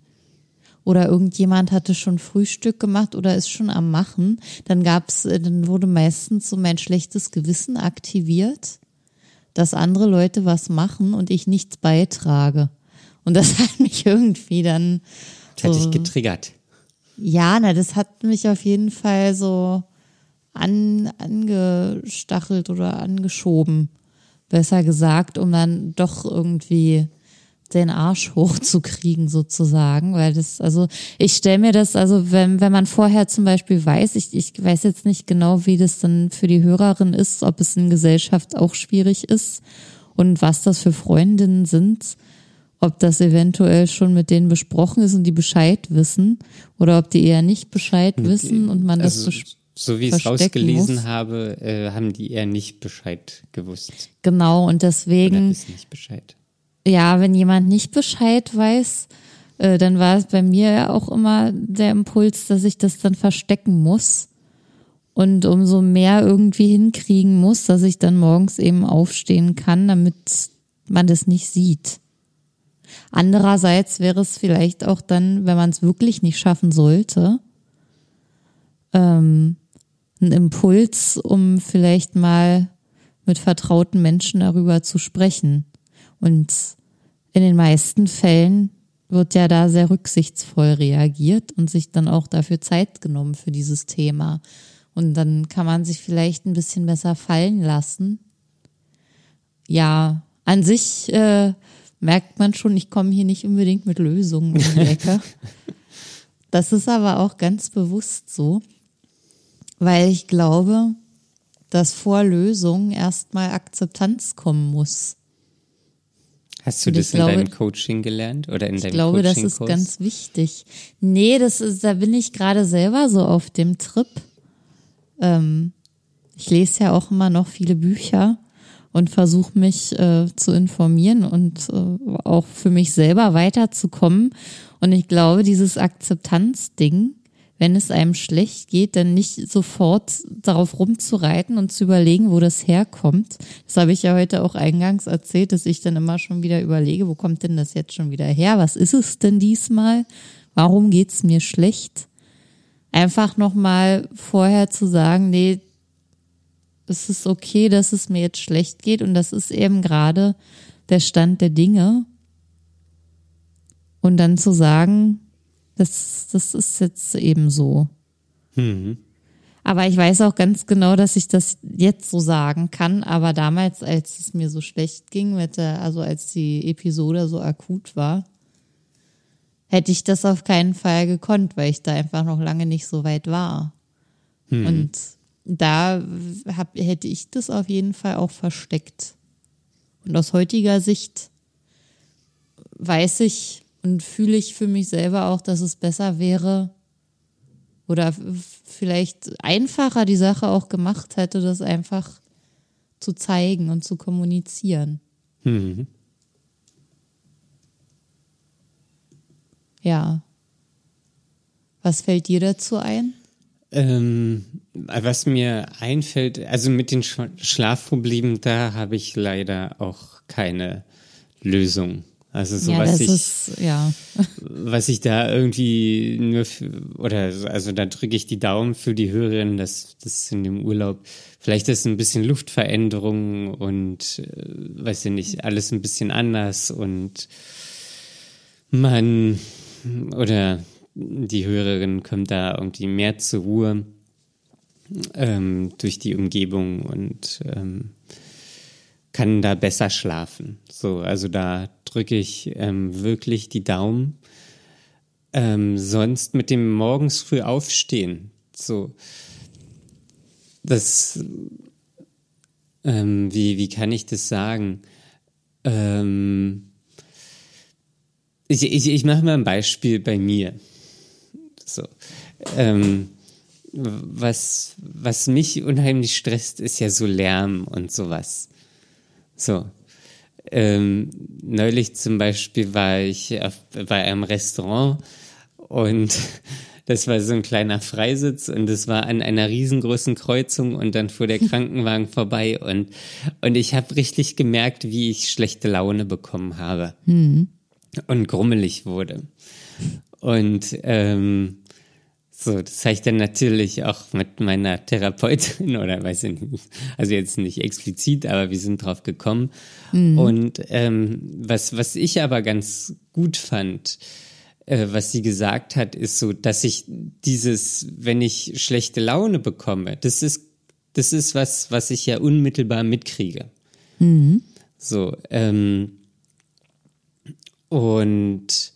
Oder irgendjemand hatte schon Frühstück gemacht oder ist schon am Machen. Dann gab's, äh, dann wurde meistens so mein schlechtes Gewissen aktiviert dass andere Leute was machen und ich nichts beitrage. Und das hat mich irgendwie dann, Das hat so, dich getriggert. Ja, na, das hat mich auf jeden Fall so an, angestachelt oder angeschoben, besser gesagt, um dann doch irgendwie den Arsch hochzukriegen sozusagen, weil das, also ich stelle mir das, also wenn, wenn man vorher zum Beispiel weiß, ich, ich weiß jetzt nicht genau, wie das dann für die Hörerin ist, ob es in Gesellschaft auch schwierig ist und was das für Freundinnen sind, ob das eventuell schon mit denen besprochen ist und die Bescheid wissen oder ob die eher nicht Bescheid wissen und man das also, so wie ich es rausgelesen muss. habe, äh, haben die eher nicht Bescheid gewusst. Genau, und deswegen. Oder wissen nicht Bescheid ja, wenn jemand nicht Bescheid weiß, äh, dann war es bei mir ja auch immer der Impuls, dass ich das dann verstecken muss und umso mehr irgendwie hinkriegen muss, dass ich dann morgens eben aufstehen kann, damit man das nicht sieht. Andererseits wäre es vielleicht auch dann, wenn man es wirklich nicht schaffen sollte, ähm, ein Impuls, um vielleicht mal mit vertrauten Menschen darüber zu sprechen. Und in den meisten Fällen wird ja da sehr rücksichtsvoll reagiert und sich dann auch dafür Zeit genommen für dieses Thema. Und dann kann man sich vielleicht ein bisschen besser fallen lassen. Ja, an sich äh, merkt man schon, ich komme hier nicht unbedingt mit Lösungen um die Ecke. Das ist aber auch ganz bewusst so, weil ich glaube, dass vor Lösungen erstmal Akzeptanz kommen muss. Hast du das in glaube, deinem Coaching gelernt oder in deinem Ich glaube, das ist ganz wichtig. Nee, das ist, da bin ich gerade selber so auf dem Trip. Ähm, ich lese ja auch immer noch viele Bücher und versuche mich äh, zu informieren und äh, auch für mich selber weiterzukommen. Und ich glaube, dieses Akzeptanzding wenn es einem schlecht geht, dann nicht sofort darauf rumzureiten und zu überlegen, wo das herkommt. Das habe ich ja heute auch eingangs erzählt, dass ich dann immer schon wieder überlege, wo kommt denn das jetzt schon wieder her? Was ist es denn diesmal? Warum geht's mir schlecht? Einfach nochmal vorher zu sagen, nee, es ist okay, dass es mir jetzt schlecht geht und das ist eben gerade der Stand der Dinge. Und dann zu sagen, das, das ist jetzt eben so. Mhm. Aber ich weiß auch ganz genau, dass ich das jetzt so sagen kann. Aber damals, als es mir so schlecht ging, mit der, also als die Episode so akut war, hätte ich das auf keinen Fall gekonnt, weil ich da einfach noch lange nicht so weit war. Mhm. Und da hab, hätte ich das auf jeden Fall auch versteckt. Und aus heutiger Sicht weiß ich, und fühle ich für mich selber auch, dass es besser wäre oder vielleicht einfacher die Sache auch gemacht hätte, das einfach zu zeigen und zu kommunizieren. Mhm. Ja. Was fällt dir dazu ein? Ähm, was mir einfällt, also mit den Schlafproblemen, da habe ich leider auch keine Lösung. Also so ja, was ich, ist, ja. was ich da irgendwie nur für, oder also da drücke ich die Daumen für die Hörerinnen, dass das in dem Urlaub vielleicht ist ein bisschen Luftveränderung und äh, weiß ich nicht alles ein bisschen anders und man oder die Hörerin kommt da irgendwie mehr zur Ruhe ähm, durch die Umgebung und ähm, kann da besser schlafen. So, also da drücke ich ähm, wirklich die Daumen. Ähm, sonst mit dem morgens früh aufstehen. So, das, ähm, wie, wie kann ich das sagen? Ähm, ich ich, ich mache mal ein Beispiel bei mir. So, ähm, was, was mich unheimlich stresst, ist ja so Lärm und sowas. So. Ähm, neulich zum Beispiel war ich auf, bei einem Restaurant und das war so ein kleiner Freisitz und es war an einer riesengroßen Kreuzung und dann fuhr der Krankenwagen vorbei und, und ich habe richtig gemerkt, wie ich schlechte Laune bekommen habe mhm. und grummelig wurde. Und ähm, so, das habe ich dann natürlich auch mit meiner Therapeutin oder weiß ich nicht, also jetzt nicht explizit, aber wir sind drauf gekommen. Mhm. Und ähm, was, was ich aber ganz gut fand, äh, was sie gesagt hat, ist so, dass ich dieses, wenn ich schlechte Laune bekomme, das ist, das ist was, was ich ja unmittelbar mitkriege. Mhm. So, ähm, und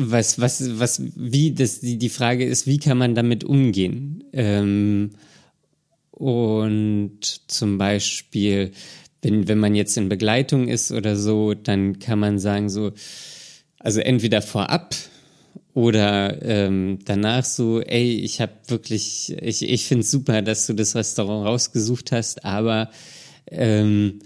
was, was, was, wie, das, die, die Frage ist, wie kann man damit umgehen? Ähm, und zum Beispiel, wenn, wenn man jetzt in Begleitung ist oder so, dann kann man sagen so, also entweder vorab oder ähm, danach so, ey, ich habe wirklich, ich, ich finde super, dass du das Restaurant rausgesucht hast, aber ähm,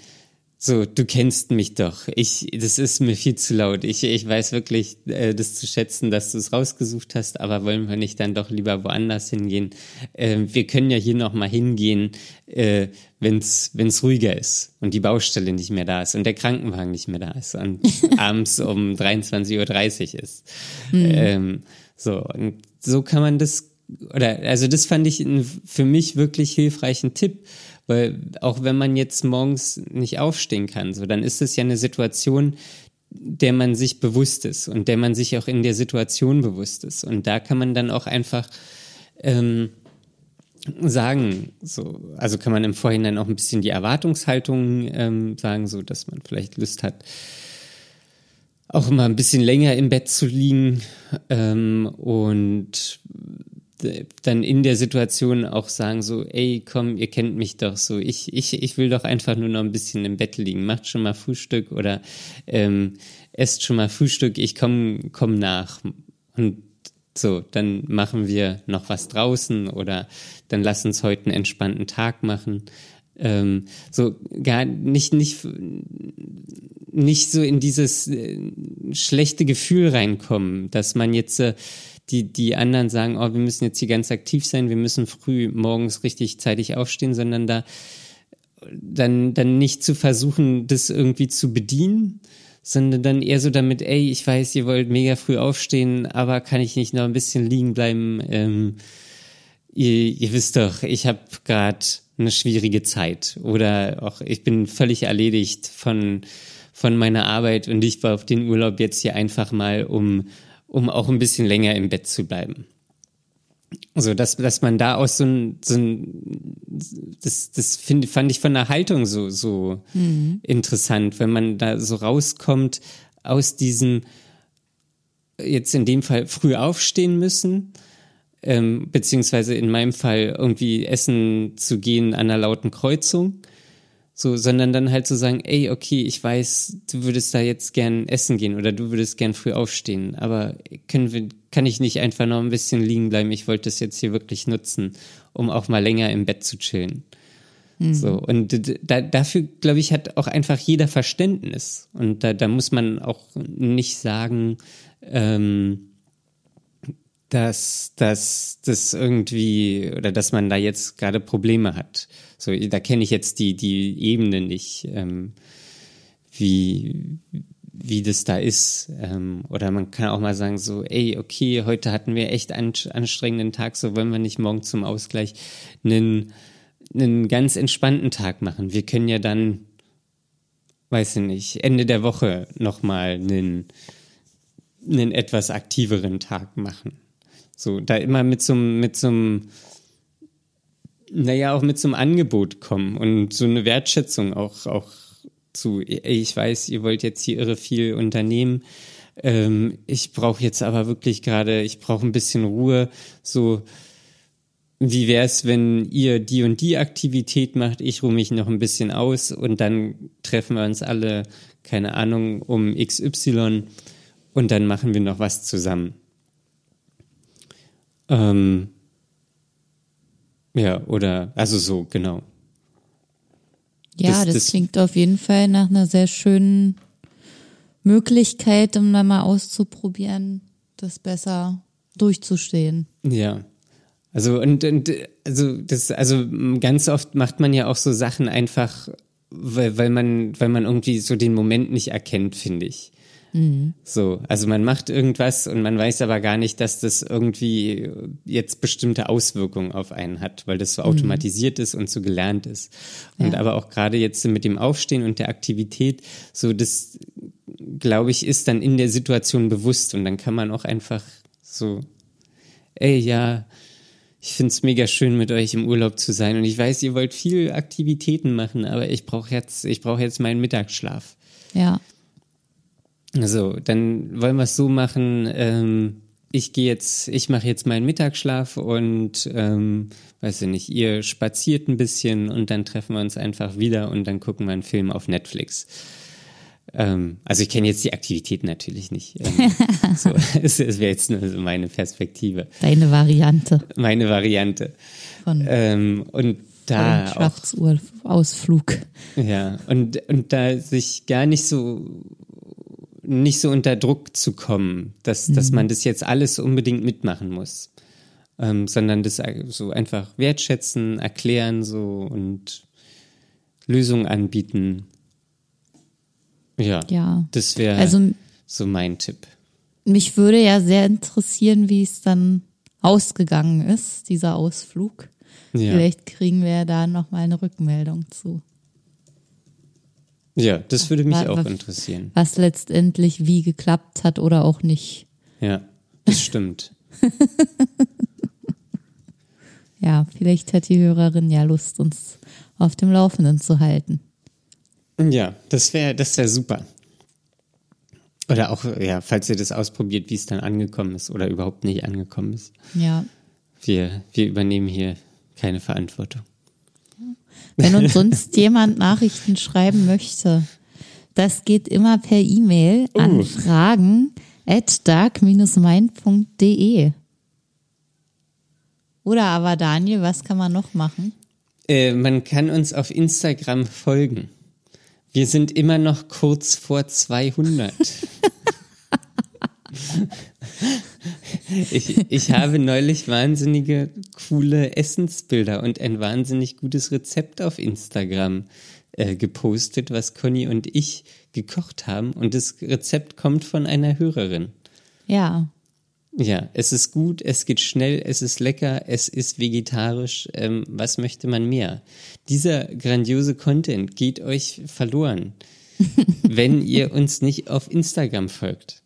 so, du kennst mich doch. Ich, das ist mir viel zu laut. Ich, ich weiß wirklich, äh, das zu schätzen, dass du es rausgesucht hast, aber wollen wir nicht dann doch lieber woanders hingehen? Äh, wir können ja hier noch mal hingehen, äh, wenn es ruhiger ist und die Baustelle nicht mehr da ist und der Krankenwagen nicht mehr da ist und abends um 23.30 Uhr ist. Mhm. Ähm, so, und so kann man das, oder, also das fand ich für mich wirklich hilfreichen Tipp, weil auch wenn man jetzt morgens nicht aufstehen kann, so, dann ist es ja eine Situation, der man sich bewusst ist und der man sich auch in der Situation bewusst ist. Und da kann man dann auch einfach ähm, sagen, so, also kann man im Vorhinein auch ein bisschen die Erwartungshaltung ähm, sagen, so dass man vielleicht Lust hat, auch mal ein bisschen länger im Bett zu liegen ähm, und dann in der Situation auch sagen so, ey, komm, ihr kennt mich doch so, ich, ich, ich will doch einfach nur noch ein bisschen im Bett liegen, macht schon mal Frühstück oder ähm, esst schon mal Frühstück, ich komm, komm nach. Und so, dann machen wir noch was draußen oder dann lass uns heute einen entspannten Tag machen. Ähm, so gar nicht, nicht, nicht so in dieses äh, schlechte Gefühl reinkommen, dass man jetzt äh, die, die anderen sagen, oh, wir müssen jetzt hier ganz aktiv sein, wir müssen früh morgens richtig zeitig aufstehen, sondern da dann, dann nicht zu versuchen, das irgendwie zu bedienen, sondern dann eher so damit, ey, ich weiß, ihr wollt mega früh aufstehen, aber kann ich nicht noch ein bisschen liegen bleiben? Ähm, ihr, ihr wisst doch, ich habe gerade eine schwierige Zeit oder auch ich bin völlig erledigt von von meiner Arbeit und ich war auf den Urlaub jetzt hier einfach mal, um um auch ein bisschen länger im Bett zu bleiben. So, dass, dass man da aus so ein, so ein das, das find, fand ich von der Haltung so, so mhm. interessant, wenn man da so rauskommt aus diesem, jetzt in dem Fall früh aufstehen müssen, ähm, beziehungsweise in meinem Fall irgendwie essen zu gehen an einer lauten Kreuzung so, sondern dann halt so sagen, ey, okay, ich weiß, du würdest da jetzt gern essen gehen oder du würdest gern früh aufstehen, aber können wir, kann ich nicht einfach noch ein bisschen liegen bleiben? Ich wollte das jetzt hier wirklich nutzen, um auch mal länger im Bett zu chillen. Mhm. So, und da, dafür, glaube ich, hat auch einfach jeder Verständnis. Und da, da muss man auch nicht sagen, ähm, dass, dass das irgendwie oder dass man da jetzt gerade Probleme hat. So, da kenne ich jetzt die, die Ebene nicht, ähm, wie, wie das da ist. Ähm, oder man kann auch mal sagen, so, ey, okay, heute hatten wir echt einen anstrengenden Tag, so wollen wir nicht morgen zum Ausgleich einen, einen ganz entspannten Tag machen. Wir können ja dann, weiß ich nicht, Ende der Woche nochmal einen, einen etwas aktiveren Tag machen. So, da immer mit so, mit so einem, naja, auch mit so einem Angebot kommen und so eine Wertschätzung auch, auch zu, ich weiß, ihr wollt jetzt hier irre viel unternehmen. Ähm, ich brauche jetzt aber wirklich gerade, ich brauche ein bisschen Ruhe. So, wie wäre es, wenn ihr die und die Aktivität macht, ich ruhe mich noch ein bisschen aus und dann treffen wir uns alle, keine Ahnung, um XY und dann machen wir noch was zusammen. Ähm, ja, oder, also so, genau. Ja, das, das, das, klingt auf jeden Fall nach einer sehr schönen Möglichkeit, um da mal auszuprobieren, das besser durchzustehen. Ja. Also, und, und also das, also ganz oft macht man ja auch so Sachen einfach, weil, weil man, weil man irgendwie so den Moment nicht erkennt, finde ich. Mhm. So, also man macht irgendwas und man weiß aber gar nicht, dass das irgendwie jetzt bestimmte Auswirkungen auf einen hat, weil das so mhm. automatisiert ist und so gelernt ist. Und ja. aber auch gerade jetzt mit dem Aufstehen und der Aktivität, so das, glaube ich, ist dann in der Situation bewusst und dann kann man auch einfach so, ey, ja, ich finde es mega schön, mit euch im Urlaub zu sein. Und ich weiß, ihr wollt viel Aktivitäten machen, aber ich brauche jetzt, ich brauche jetzt meinen Mittagsschlaf. Ja. So, dann wollen wir es so machen. Ähm, ich gehe jetzt, ich mache jetzt meinen Mittagsschlaf und ähm, weiß ich nicht, ihr spaziert ein bisschen und dann treffen wir uns einfach wieder und dann gucken wir einen Film auf Netflix. Ähm, also ich kenne jetzt die Aktivität natürlich nicht. Ähm, so, es, es wäre jetzt nur so meine Perspektive. Deine Variante. Meine Variante. Von ähm, und da auch, Ausflug. Ja, und, und da sich gar nicht so nicht so unter Druck zu kommen, dass, mhm. dass man das jetzt alles unbedingt mitmachen muss. Ähm, sondern das so einfach wertschätzen, erklären so und Lösungen anbieten. Ja, ja. das wäre also, so mein Tipp. Mich würde ja sehr interessieren, wie es dann ausgegangen ist, dieser Ausflug. Ja. Vielleicht kriegen wir da nochmal eine Rückmeldung zu. Ja, das würde mich was, auch interessieren. Was letztendlich wie geklappt hat oder auch nicht. Ja, das stimmt. ja, vielleicht hat die Hörerin ja Lust, uns auf dem Laufenden zu halten. Ja, das wäre das wär super. Oder auch, ja, falls ihr das ausprobiert, wie es dann angekommen ist oder überhaupt nicht angekommen ist. Ja. Wir, wir übernehmen hier keine Verantwortung. Wenn uns sonst jemand Nachrichten schreiben möchte, das geht immer per E-Mail uh. an fragen at dark-mind.de. Oder aber Daniel, was kann man noch machen? Äh, man kann uns auf Instagram folgen. Wir sind immer noch kurz vor 200. ich, ich habe neulich wahnsinnige coole Essensbilder und ein wahnsinnig gutes Rezept auf Instagram äh, gepostet, was Conny und ich gekocht haben. Und das Rezept kommt von einer Hörerin. Ja. Ja, es ist gut, es geht schnell, es ist lecker, es ist vegetarisch. Ähm, was möchte man mehr? Dieser grandiose Content geht euch verloren, wenn ihr uns nicht auf Instagram folgt.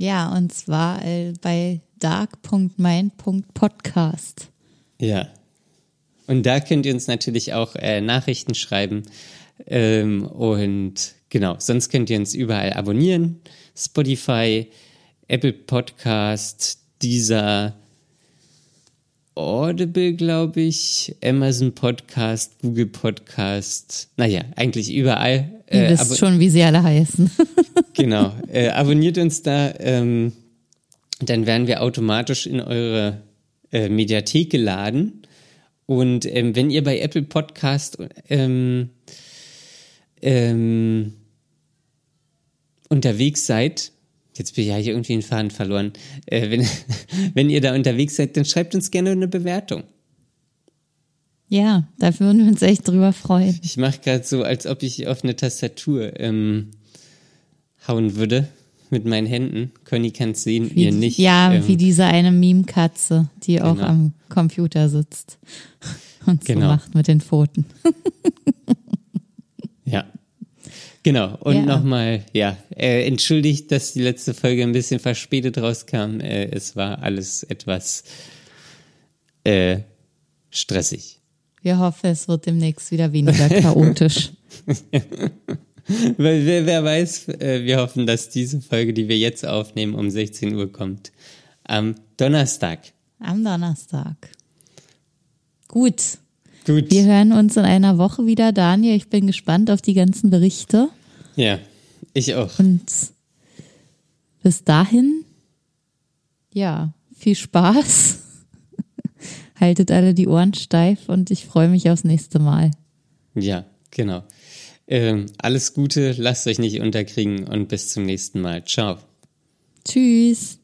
Ja, und zwar äh, bei dark.mein.podcast. Ja. Und da könnt ihr uns natürlich auch äh, Nachrichten schreiben. Ähm, und genau, sonst könnt ihr uns überall abonnieren. Spotify, Apple Podcast, dieser Audible, glaube ich, Amazon Podcast, Google Podcast, naja, eigentlich überall. Ihr äh, wisst schon, wie sie alle heißen. genau. Äh, abonniert uns da, ähm, dann werden wir automatisch in eure äh, Mediathek geladen. Und ähm, wenn ihr bei Apple Podcast ähm, ähm, unterwegs seid, jetzt bin ich ja hier irgendwie einen Faden verloren, äh, wenn, wenn ihr da unterwegs seid, dann schreibt uns gerne eine Bewertung. Ja, da würden wir uns echt drüber freuen. Ich mache gerade so, als ob ich auf eine Tastatur ähm, hauen würde mit meinen Händen. Conny kann es sehen, wie, ihr nicht. Ja, ähm, wie diese eine Meme-Katze, die genau. auch am Computer sitzt und so genau. macht mit den Pfoten. ja. Genau, und ja. nochmal, ja, äh, entschuldigt, dass die letzte Folge ein bisschen verspätet rauskam. Äh, es war alles etwas äh, stressig. Wir hoffen, es wird demnächst wieder weniger chaotisch. wer, wer weiß, äh, wir hoffen, dass diese Folge, die wir jetzt aufnehmen, um 16 Uhr kommt. Am Donnerstag. Am Donnerstag. Gut. Gut. Wir hören uns in einer Woche wieder, Daniel. Ich bin gespannt auf die ganzen Berichte. Ja, ich auch. Und bis dahin, ja, viel Spaß. Haltet alle die Ohren steif und ich freue mich aufs nächste Mal. Ja, genau. Ähm, alles Gute, lasst euch nicht unterkriegen und bis zum nächsten Mal. Ciao. Tschüss.